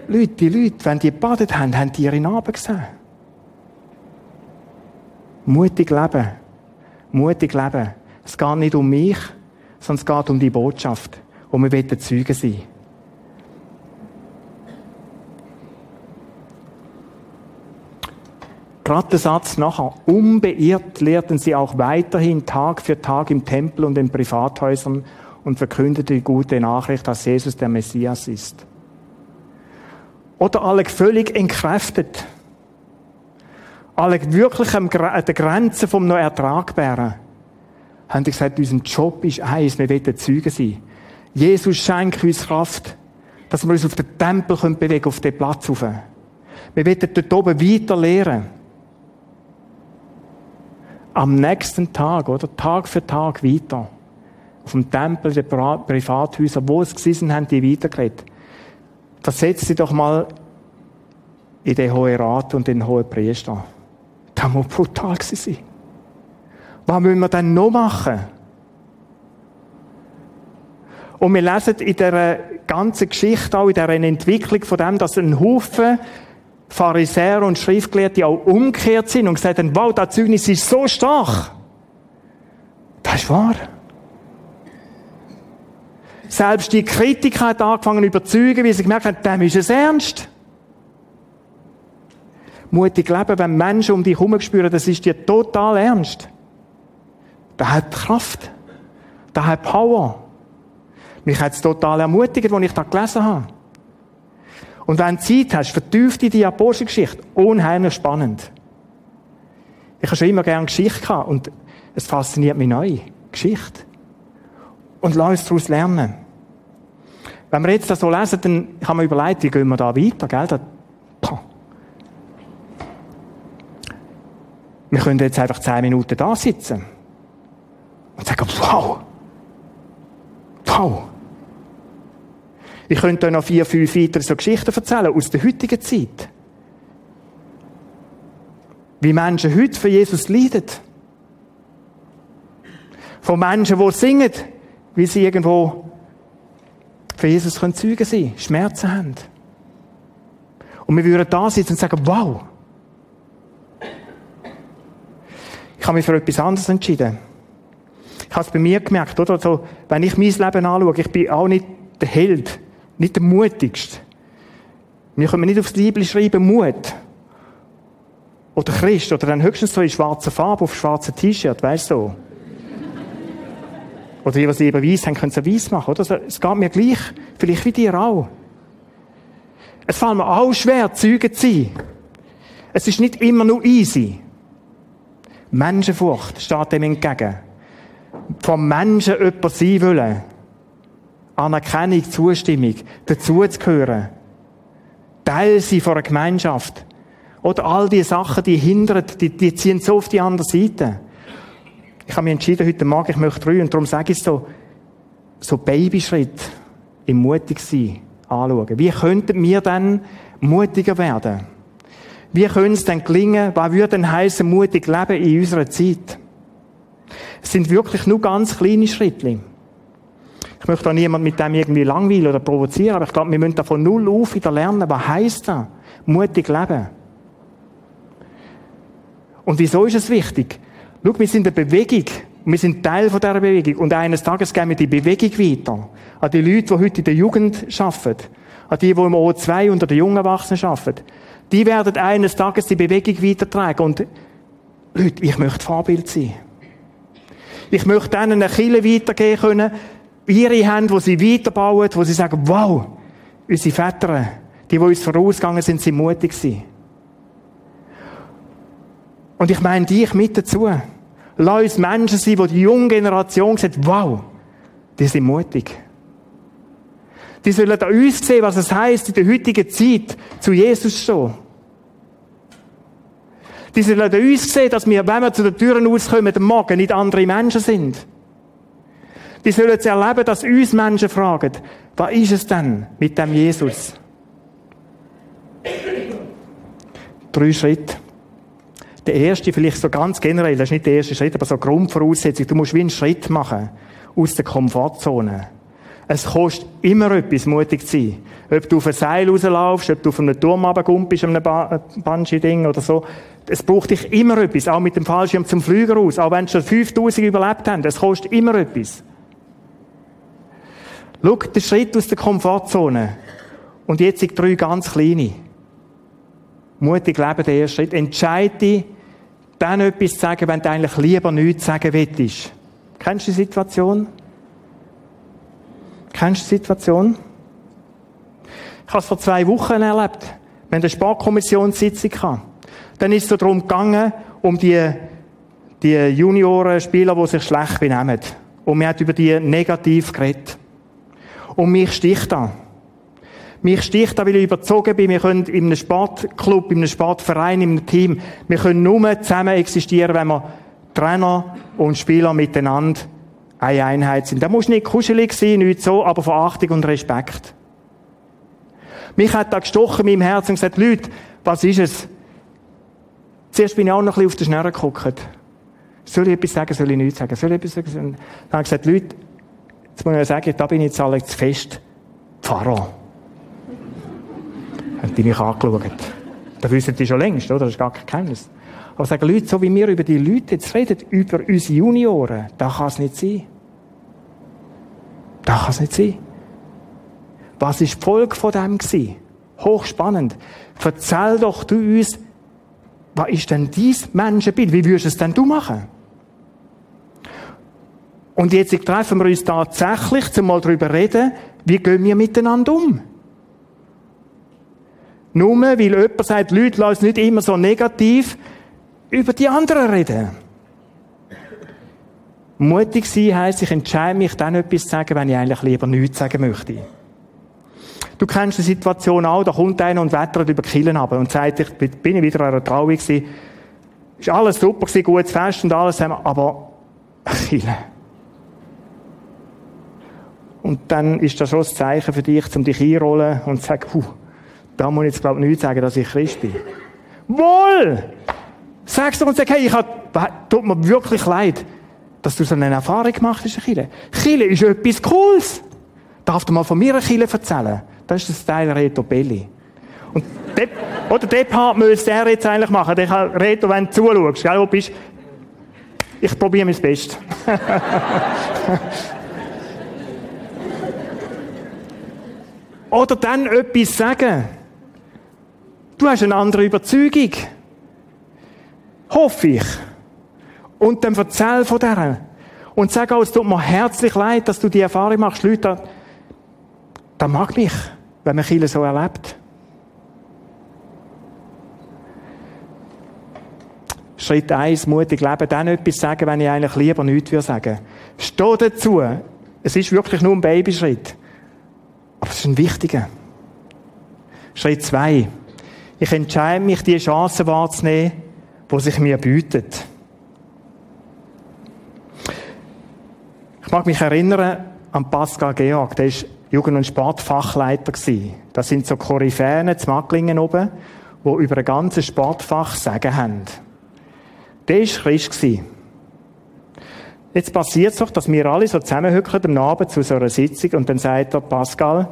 Leute, die Leute, wenn die gebadet haben, haben die ihre Narben gesehen. Mutig leben. Mutig leben. Es geht nicht um mich, sondern es geht um die Botschaft. Und wir wollen Zeugen sein. Gerade der Satz nachher. Unbeirrt lehrten sie auch weiterhin Tag für Tag im Tempel und in Privathäusern und verkündete die gute Nachricht, dass Jesus der Messias ist. Oder alle völlig entkräftet. Alle wirklich an der Grenze vom noch Ertragbaren. Haben die gesagt, unser Job ist eins, wir wollen Zeugen sein. Jesus schenkt uns Kraft, dass wir uns auf den Tempel bewegen können, auf den Platz rauf. Wir wollen dort oben weiter lehren am nächsten Tag, oder? Tag für Tag weiter. Auf dem Tempel, den Privathäusern, wo es gewesen haben, die weitergeredet. Versetzt sie doch mal in den Hohen Rat und den Hohen Priester. Das muss brutal sein. Was müssen wir denn noch machen? Und wir lesen in der ganzen Geschichte, auch in der Entwicklung von dem, dass ein Haufen Pharisäer und Schriftgelehrte auch umgekehrt sind und gesagt haben, wow, das Zeugnis ist so stark. Das ist wahr. Selbst die Kritiker hat angefangen zu überzeugen, weil sie gemerkt haben, dem ist es ernst. Mutig leben, wenn Menschen um dich herum spüren, das ist dir total ernst. Das hat Kraft. Das hat Power. Mich hat es total ermutigt, als ich das gelesen habe. Und wenn du Zeit hast, vertieft in die Apostelgeschichte. Unheimlich spannend. Ich habe schon immer gerne Geschichte gehabt und es fasziniert mich neu. Geschichte. Und lass uns daraus lernen. Wenn wir jetzt das so lesen, dann haben wir überlegt, wie gehen wir da weiter, gell? Da, wir können jetzt einfach zehn Minuten da sitzen und sagen, wow, wow, ich könnte euch noch vier, fünf weitere so Geschichten erzählen aus der heutigen Zeit. Wie Menschen heute für Jesus leiden. Von Menschen, die singen, wie sie irgendwo für Jesus können Zeugen sein, Schmerzen haben. Und wir würden da sitzen und sagen, wow. Ich habe mich für etwas anderes entschieden. Ich habe es bei mir gemerkt, oder? So, wenn ich mein Leben anschaue, ich bin auch nicht der Held nicht der mutigste. Wir können nicht aufs Bibel schreiben, Mut. Oder Christ, oder dann höchstens so in schwarzer Farbe auf schwarzem T-Shirt, weißt du? Oder die, was lieber weiß haben, können sie weiß machen, oder? Es geht mir gleich, vielleicht wie dir auch. Es fällt mir auch schwer, Zeugen zu sein. Es ist nicht immer nur easy. Menschenfurcht steht dem entgegen. Vom Menschen jemand sein wollen. Anerkennung, Zustimmung, dazuzugehören. Teil sein von einer Gemeinschaft. Oder all die Sachen, die hindern, die, die ziehen so auf die andere Seite. Ich habe mich entschieden, heute Morgen, ich möchte drei, und darum sage ich so, so Babyschritt im mutig sein anschauen. Wie könnten wir dann mutiger werden? Wie könnte es denn gelingen? Was würde denn heißen, mutig leben in unserer Zeit? Es sind wirklich nur ganz kleine Schritte. Ich möchte auch niemand mit dem irgendwie langweilen oder provozieren, aber ich glaube, wir müssen da von Null auf wieder lernen. Was heisst das? Mutig leben. Und wieso ist es wichtig? Schau, wir sind eine Bewegung. Wir sind Teil von dieser Bewegung. Und eines Tages geben wir die Bewegung weiter. An die Leute, die heute in der Jugend arbeiten. An die, die im O2 unter den jungen Erwachsenen arbeiten. Die werden eines Tages die Bewegung weitertragen. Und Leute, ich möchte Vorbild sein. Ich möchte denen eine Kille weitergeben können, ihre Hände, wo sie weiterbauen, wo sie sagen, wow, unsere Väter, die, die uns vorausgegangen sind, sind mutig gewesen. Und ich meine dich mit dazu. Lass uns Menschen sein, die die junge Generation sagt, wow, die sind mutig. Die sollen an uns sehen, was es heisst, in der heutigen Zeit zu Jesus zu stehen. Die sollen an uns sehen, dass wir, wenn wir zu den Türen auskommen, am Morgen nicht andere Menschen sind. Die sollen jetzt erleben, dass uns Menschen fragen, was ist es denn mit dem Jesus? Drei Schritte. Der erste, vielleicht so ganz generell, das ist nicht der erste Schritt, aber so Grundvoraussetzung. Du musst wie einen Schritt machen aus der Komfortzone. Es kostet immer etwas, mutig zu sein. Ob du auf ein Seil rauslaufst, ob du auf einem Turm runtergumpst, an einem ba Bungee-Ding oder so. Es braucht dich immer etwas, auch mit dem Fallschirm zum Flüger raus. Auch wenn schon 5000 überlebt haben, es kostet immer etwas. Schau, der Schritt aus der Komfortzone. Und jetzt sind drei ganz kleine. Mutig leben, der erste Schritt. Entscheide dich, dann etwas zu sagen, wenn du eigentlich lieber nichts sagen willst. Kennst du die Situation? Kennst du die Situation? Ich habe es vor zwei Wochen erlebt. Wir haben eine Sportkommissionssitzung. Dann ist es darum gegangen, um die, die Junioren-Spieler, die sich schlecht benehmen. Und wir haben über die negativ geredet. Und mich sticht da. Mich sticht da, weil ich überzogen bin, wir können in einem Sportclub, in einem Sportverein, in einem Team, wir können nur zusammen existieren, wenn wir Trainer und Spieler miteinander eine Einheit sind. Da muss nicht kuschelig sein, nicht so, aber von Achtung und Respekt. Mich hat da gestochen in meinem Herzen und gesagt, Leute, was ist es? Zuerst bin ich auch noch ein bisschen auf den Schnurren geguckt. Soll ich etwas sagen, soll ich nichts sagen? Soll ich etwas sagen? Dann habe ich gesagt, Leute, jetzt muss ich sagen, da bin ich jetzt alle zu fest. Pfarrer. Haben die mich angeschaut. Das wissen die schon längst, oder? Das ist gar kein Geheimnis. Aber sagen Leute, so wie wir über die Leute jetzt reden, über unsere Junioren, da kann es nicht sein. Da kann es nicht sein. Was ist die Folge von dem gewesen? Hochspannend. Erzähl doch du uns, was ist denn dein Menschenbild? Wie würdest du es denn du machen? Und jetzt treffen wir uns tatsächlich, zum mal darüber reden, wie gehen wir miteinander um? Nur weil jemand sagt, Leute, lass nicht immer so negativ über die anderen reden. Mutig sein heisst, ich entscheide mich dann etwas zu sagen, wenn ich eigentlich lieber nichts sagen möchte. Du kennst die Situation auch, da kommt einer und wettert über Killen ab und sagt, ich bin ich wieder an einer Trauung gewesen. Ist alles super gewesen, gutes Fest und alles, aber Killen. Und dann ist das schon das Zeichen für dich, um dich einrollen und zu sagen, huh, da muss ich jetzt, glaube ich, nicht sagen, dass ich Christ bin. Wohl! Sag's doch und sag, hey, ich hab, tut mir wirklich leid, dass du so eine Erfahrung gemacht hast, Chile. Chile ist etwas Cooles. Darf du mal von mir Chile erzählen? Das ist das Teil Reto Belli. Und Depp, oder Depp müsste er jetzt eigentlich machen. Der kann, Reto, wenn du zuschaust, gell, wo bist, ich probiere mein Bestes. oder dann etwas sagen. Du hast eine andere Überzeugung. Hoffe ich. Und dann erzähl von der. Und sag auch, es tut mir herzlich leid, dass du die Erfahrung machst. Leute, da mag mich, wenn man viele so erlebt. Schritt eins, mutig leben, dann etwas sagen, wenn ich eigentlich lieber nichts würde sagen. Steh dazu. Es ist wirklich nur ein Babyschritt. Aber es ist ein wichtiger. Schritt zwei. Ich entscheide mich, die Chance wahrzunehmen, die sich mir bietet. Ich mag mich erinnern, an Pascal Georg, der ist Jugend- und Sportfachleiter. Das sind so Koryphäen, zu Macklingen oben, die über ein ganzes Sportfach sagen haben. Der war Christ. Jetzt passiert es doch, dass wir alle so zusammenhücken am Abend zu so einer Sitzung und dann sagt der Pascal,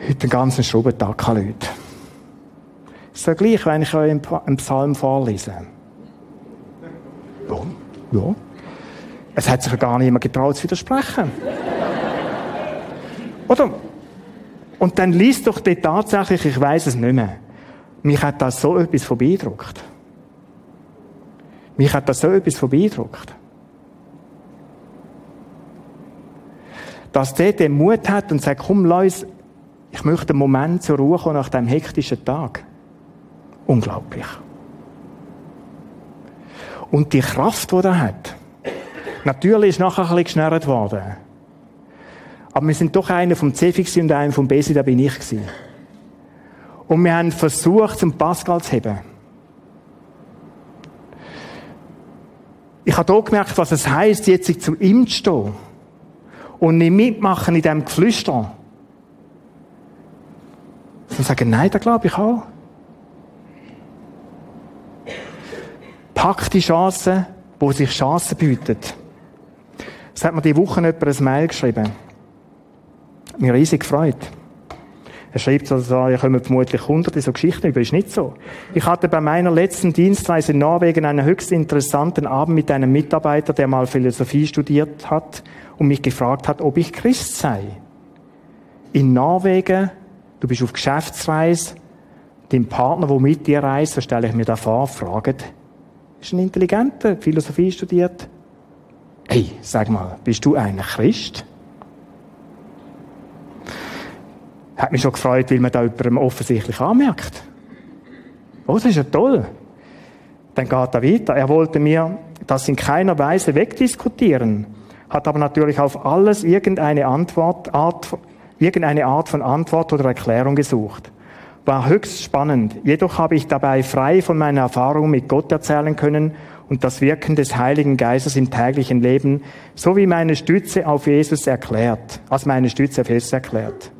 heute den ganzen Schraubentag keine Leute. Ist ja gleich, wenn ich euch einen Psalm vorlese. Ja, ja. Es hat sich ja gar niemand getraut zu widersprechen. Oder? Und dann liest doch die tatsächlich, ich weiß es nicht mehr. Mich hat das so etwas von beeindruckt. Mich hat das so etwas beeindruckt. Dass der den Mut hat und sagt, komm, Leute, ich möchte einen Moment zur Ruhe kommen nach diesem hektischen Tag. Unglaublich. Und die Kraft, die er hat. Natürlich ist nachher ein bisschen geschnärrt worden. Aber wir sind doch einer vom Cefix und einer vom Besi, da bin ich gewesen. Und wir haben versucht, zum Pascal zu heben. Ich habe hier gemerkt, was es heisst, jetzt zu ihm zu stehen. Und nicht mitmachen in diesem Geflüster. Und sagen, nein, da glaube ich auch. Pack die Chancen, wo sich Chancen bieten. Es hat mir die Woche jemand ein Mail geschrieben. Mir riesig gefreut. Er schreibt so, ihr kommen vermutlich hunderte so Geschichten über, ist nicht so. Ich hatte bei meiner letzten Dienstreise in Norwegen einen höchst interessanten Abend mit einem Mitarbeiter, der mal Philosophie studiert hat und mich gefragt hat, ob ich Christ sei. In Norwegen, du bist auf Geschäftsreise, dein Partner, der mit dir reist, so stelle ich mir da vor, fragt, ist ein Intelligenter, Philosophie studiert. Hey, sag mal, bist du ein Christ? Hat mich schon gefreut, weil man da jemandem offensichtlich anmerkt. Oh, das ist ja toll. Dann geht er weiter. Er wollte mir das in keiner Weise wegdiskutieren, hat aber natürlich auf alles irgendeine Antwort, Art, irgendeine Art von Antwort oder Erklärung gesucht. War höchst spannend. Jedoch habe ich dabei frei von meiner Erfahrung mit Gott erzählen können und das Wirken des Heiligen Geistes im täglichen Leben sowie meine Stütze auf Jesus erklärt, als meine Stütze auf Jesus erklärt.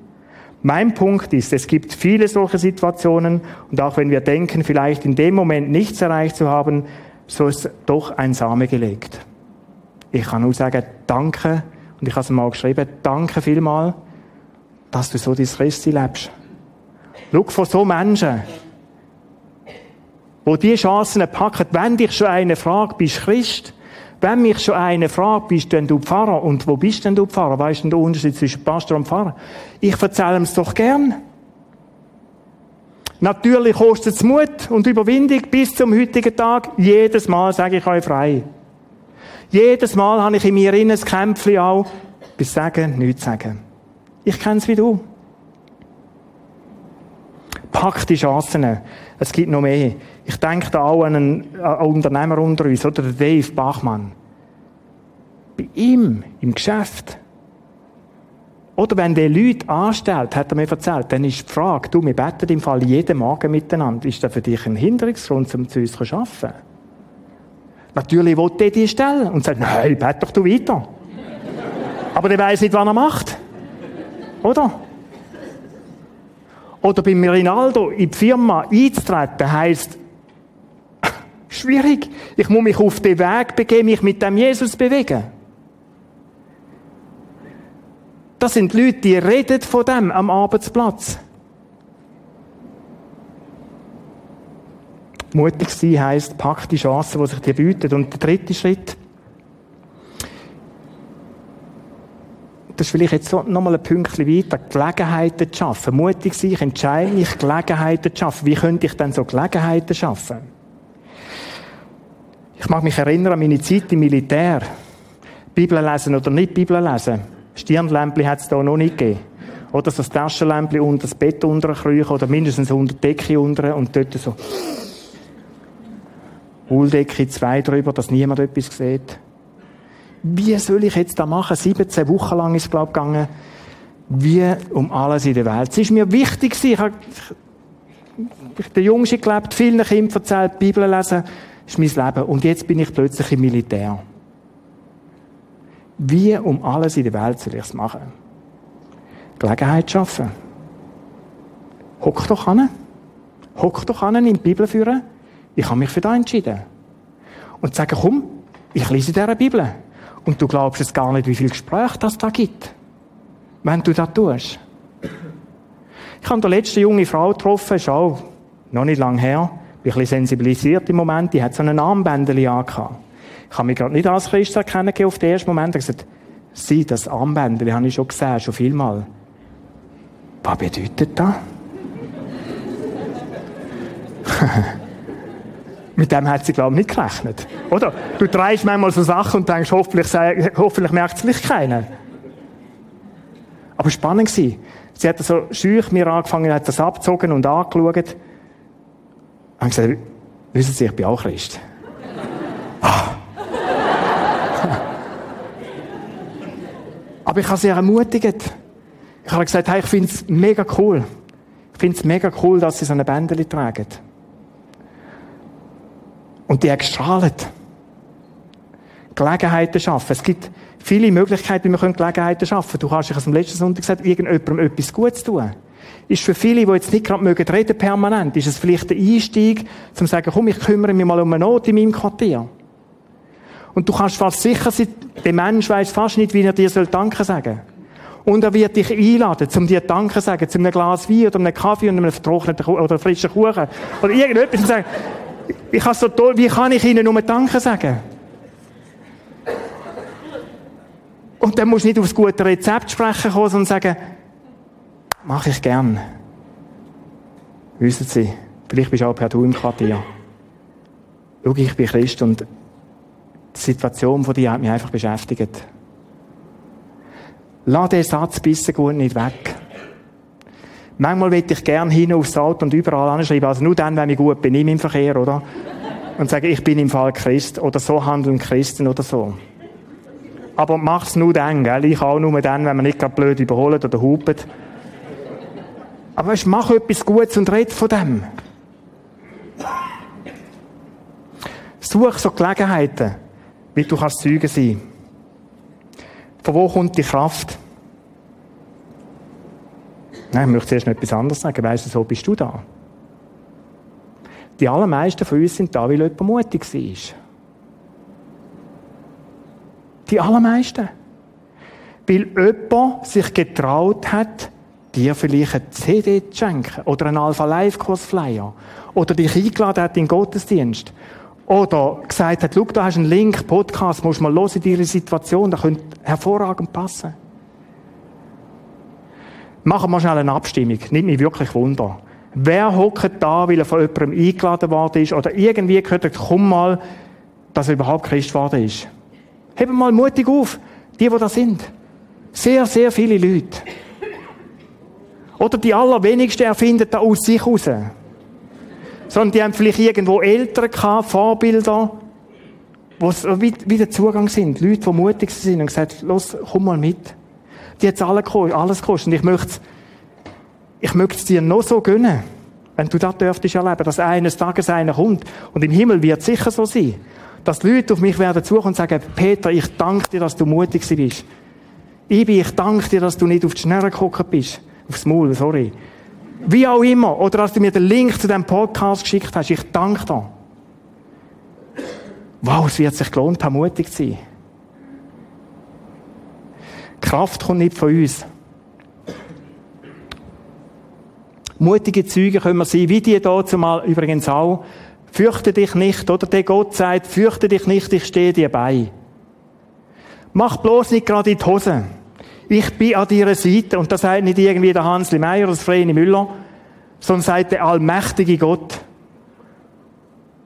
Mein Punkt ist, es gibt viele solche Situationen und auch wenn wir denken, vielleicht in dem Moment nichts erreicht zu haben, so ist doch ein Same gelegt. Ich kann nur sagen, danke, und ich habe es mal geschrieben, danke vielmal, dass du so dein Christi lebst. Schau von so Menschen, wo die Chancen packen, wenn dich schon eine fragt, bist du Christ? Wenn mich schon einer fragt, bist denn du Pfarrer? Und wo bist denn du Pfarrer? Weißt du den Unterschied zwischen Pastor und Pfarrer? Ich erzähle es doch gern. Natürlich kostet es Mut und Überwindung bis zum heutigen Tag. Jedes Mal sage ich euch frei. Jedes Mal habe ich in mir ein Kämpfchen auch, bis sagen, nichts sagen. Ich kenne es wie du. Pack die Chancen. Es gibt noch mehr. Ich denke da auch an einen, Unternehmer unter uns, oder der Dave Bachmann. Bei ihm, im Geschäft. Oder wenn der Leute anstellt, hat er mir erzählt, dann ist die Frage, du, wir beten im Fall jeden Morgen miteinander. Ist das für dich ein Hinderungsgrund, um zu uns zu arbeiten? Natürlich will der die stellen und sagt, nein, bet doch du weiter. Aber der weiß nicht, was er macht. Oder? Oder bei Rinaldo in die Firma einzutreten, heisst, schwierig. Ich muss mich auf den Weg begeben, mich mit dem Jesus bewegen. Das sind Leute, die reden von dem am Arbeitsplatz. Mutig sein heisst, pack die Chancen, die sich dir bieten. Und der dritte Schritt, das ist vielleicht jetzt so nochmal ein Pünktchen weiter, Gelegenheiten zu schaffen. Mutig sein, ich entscheide mich, Gelegenheiten zu schaffen. Wie könnte ich denn so Gelegenheiten schaffen? Ich mag mich erinnern an meine Zeit im Militär. Bibel lesen oder nicht Bibel lesen. Stirnlämpchen hat es da noch nicht gegeben. Oder so ein Taschenlämpchen unter das Bett unterkriechen oder mindestens unter die Decke unter und dort so Wolldecke zwei drüber, dass niemand etwas sieht wie soll ich jetzt da machen? 17 Wochen lang ist es, glaube ich, gegangen. Wie um alles in der Welt. Es ist mir wichtig, ich habe der Jüngste gelebt, vielen Kindern erzählt, Bibel lesen, das ist mein Leben. Und jetzt bin ich plötzlich im Militär. Wie um alles in der Welt soll ich es machen? Gelegenheit schaffen. Hock doch an. Hock doch an in die Bibel führen. Ich habe mich für das entschieden. Und sagen, komm, ich lese diese Bibel. Und du glaubst es gar nicht, wie viel Gespräch das da gibt. Wenn du das tust. Ich habe die letzte junge Frau getroffen, ist auch noch nicht lange her. Bin ein bisschen sensibilisiert im Moment. Die hat so ein Armbändchen angehabt. Ich habe mich gerade nicht als Christ erkennen auf den ersten Moment. Ich habe gesagt, sie, das Armbändchen habe ich schon gesehen, schon vielmal. Was bedeutet das? Mit dem hat sie, glaube ich, nicht gerechnet. Oder? Du drehst manchmal so Sachen und denkst, hoffentlich, hoffentlich merkt es vielleicht keiner. Aber spannend war, sie hat so schüch mir angefangen, hat das abgezogen und angeschaut. Und gesagt, wissen Sie, ich bin auch Christ. Ah. Aber ich habe sie ermutigt. Ich habe gesagt, hey, ich finde es mega cool. Ich finde es mega cool, dass sie so eine Bändeli tragen. Und die hat gestrahlt. Gelegenheiten schaffen. Es gibt viele Möglichkeiten, wie wir Gelegenheiten schaffen Du kannst, ich habe am letzten Sonntag gesagt, irgendjemandem etwas Gutes tun. Ist für viele, die jetzt nicht gerade mögen reden permanent, ist es vielleicht der Einstieg, zum zu sagen, komm, ich kümmere mich mal um eine Not in meinem Quartier. Und du kannst fast sicher sein, der Mensch weiß fast nicht, wie er dir soll Danke sagen Und er wird dich einladen, um dir Danke zu sagen, zu einem Glas Wein oder einem Kaffee und einem vertrockneten oder frischen Kuchen. Oder irgendetwas und sagen, ich so toll, wie kann ich ihnen nur Danke sagen? Und dann musst du nicht aufs gute Rezept sprechen kommen, sondern sagen, mache ich gern. Wissen Sie, vielleicht bist du auch per Du im Quartier. Schau, ich bin Christ und die Situation von dir hat mich einfach beschäftigt. Lass den Satz bissen gut nicht weg. Manchmal will ich gern hin aufs Auto und überall anschreiben, also nur dann, wenn ich gut bin, im Verkehr, oder? Und sagen, ich bin im Fall Christ, oder so handeln Christen, oder so. Aber mach's nur dann, gell? Ich auch nur dann, wenn man nicht gerade blöd überholt oder hupet. Aber weißt, mach etwas Gutes und red von dem. Such so Gelegenheiten, wie du kannst Zeuge sein. Von wo kommt die Kraft? Nein, ich möchte zuerst noch etwas anderes sagen. Weißt du, so bist du da. Die allermeisten von uns sind da, weil jemand mutig war. Die allermeisten. Weil jemand sich getraut hat, dir vielleicht eine CD zu schenken oder einen Alpha Live Kurs Flyer oder dich eingeladen hat in den Gottesdienst oder gesagt hat, schau, da hast du einen Link, Podcast, musst mal los in deine Situation, das könnte hervorragend passen. Machen wir schnell eine Abstimmung. Nimmt mich wirklich Wunder. Wer hockt da, weil er von jemandem eingeladen worden ist oder irgendwie gehört, komm mal, dass er überhaupt Christ geworden ist? Heben mal mutig auf, die, die da sind. Sehr, sehr viele Leute. Oder die allerwenigsten erfinden da aus sich raus. Sondern die haben vielleicht irgendwo Eltern gehabt, Vorbilder, wo wie, wie der Zugang sind. Leute, die mutig sind und gesagt, los, komm mal mit. Die hat alles gekostet. Und ich möchte, ich möchte es dir noch so gönnen, wenn du das dürftest erleben, dass eines Tages einer kommt. Und im Himmel wird es sicher so sein. Dass Leute auf mich werden suchen und sagen, Peter, ich danke dir, dass du mutig bist. Ibi, ich danke dir, dass du nicht auf die Schnelle geguckt bist. Aufs Maul, sorry. Wie auch immer. Oder dass du mir den Link zu diesem Podcast geschickt hast. Ich danke dir. Wow, es wird sich gelohnt haben, mutig zu sein. Kraft kommt nicht von uns. Mutige Züge können wir sein, wie die hier zumal übrigens auch. Fürchte dich nicht, oder der Gott sagt, fürchte dich nicht, ich stehe dir bei. Mach bloß nicht gerade in die Hose. Ich bin an deiner Seite. Und das sagt nicht irgendwie der Hansli Meier oder das Müller, sondern sagt der allmächtige Gott.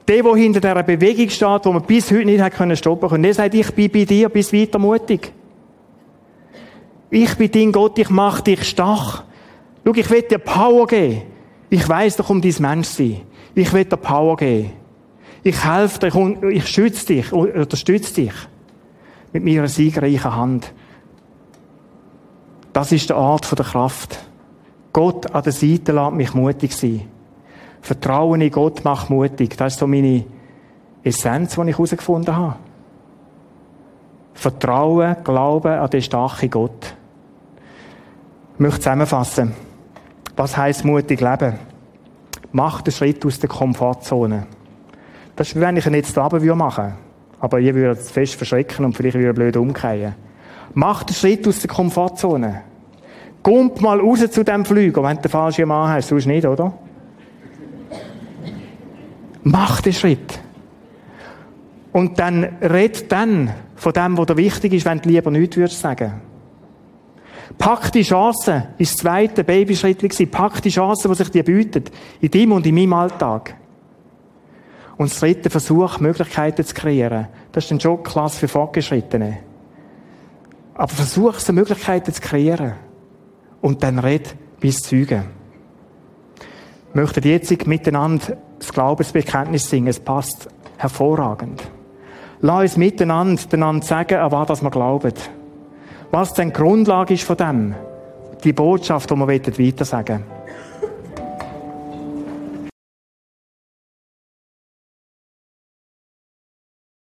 Der, der hinter dieser Bewegung steht, wo man bis heute nicht hat können stoppen können, der sagt, ich bin bei dir, bis weiter mutig. Ich bin dein Gott, ich mache dich stark. Schau, ich will dir Power geben. Ich weiss doch um dein Menschsein. Ich will dir Power geben. Ich helfe dir und ich schütze dich, unterstütze dich. Mit meiner siegreichen Hand. Das ist der Art der Kraft. Gott an der Seite lässt mich mutig sein. Vertrauen in Gott macht mutig. Das ist so meine Essenz, die ich herausgefunden habe. Vertrauen, Glauben an den starken Gott. Ich möchte zusammenfassen. Was heisst mutig leben? Mach den Schritt aus der Komfortzone. Das ist, wie wenn ich ihn jetzt da machen würde. Aber ihr würdet fest verschrecken und vielleicht wieder blöd umkehren. Mach den Schritt aus der Komfortzone. Kommt mal raus zu dem Flüger, wenn du den falschen Mann hast, sonst nicht, oder? Mach den Schritt. Und dann red dann von dem, was dir wichtig ist, wenn du lieber nichts würdest sagen. Pack die Chance, ist das zweite Babyschritt gewesen. Pack die Chance, die sich dir bietet. In deinem und in meinem Alltag. Und das dritte Versuch, Möglichkeiten zu kreieren. Das ist dann schon klasse für Fortgeschrittene. Aber versuch, so Möglichkeiten zu kreieren. Und dann red bis Zeugen. Wir möchten jetzt miteinander das Glaubensbekenntnis singen. Es passt hervorragend. Lass uns miteinander, miteinander sagen, an was wir glauben. Was denn die Grundlage ist von dem. Die Botschaft, die wir weiter sagen wollen.